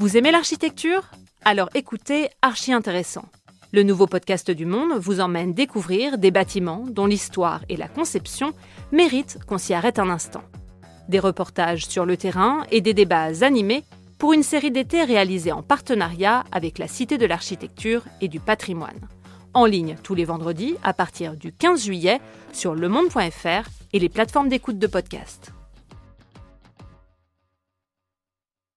Vous aimez l'architecture? Alors écoutez Archi Intéressant. Le nouveau podcast du Monde vous emmène découvrir des bâtiments dont l'histoire et la conception méritent qu'on s'y arrête un instant. Des reportages sur le terrain et des débats animés pour une série d'été réalisée en partenariat avec la Cité de l'Architecture et du Patrimoine. En ligne tous les vendredis à partir du 15 juillet sur lemonde.fr et les plateformes d'écoute de podcast.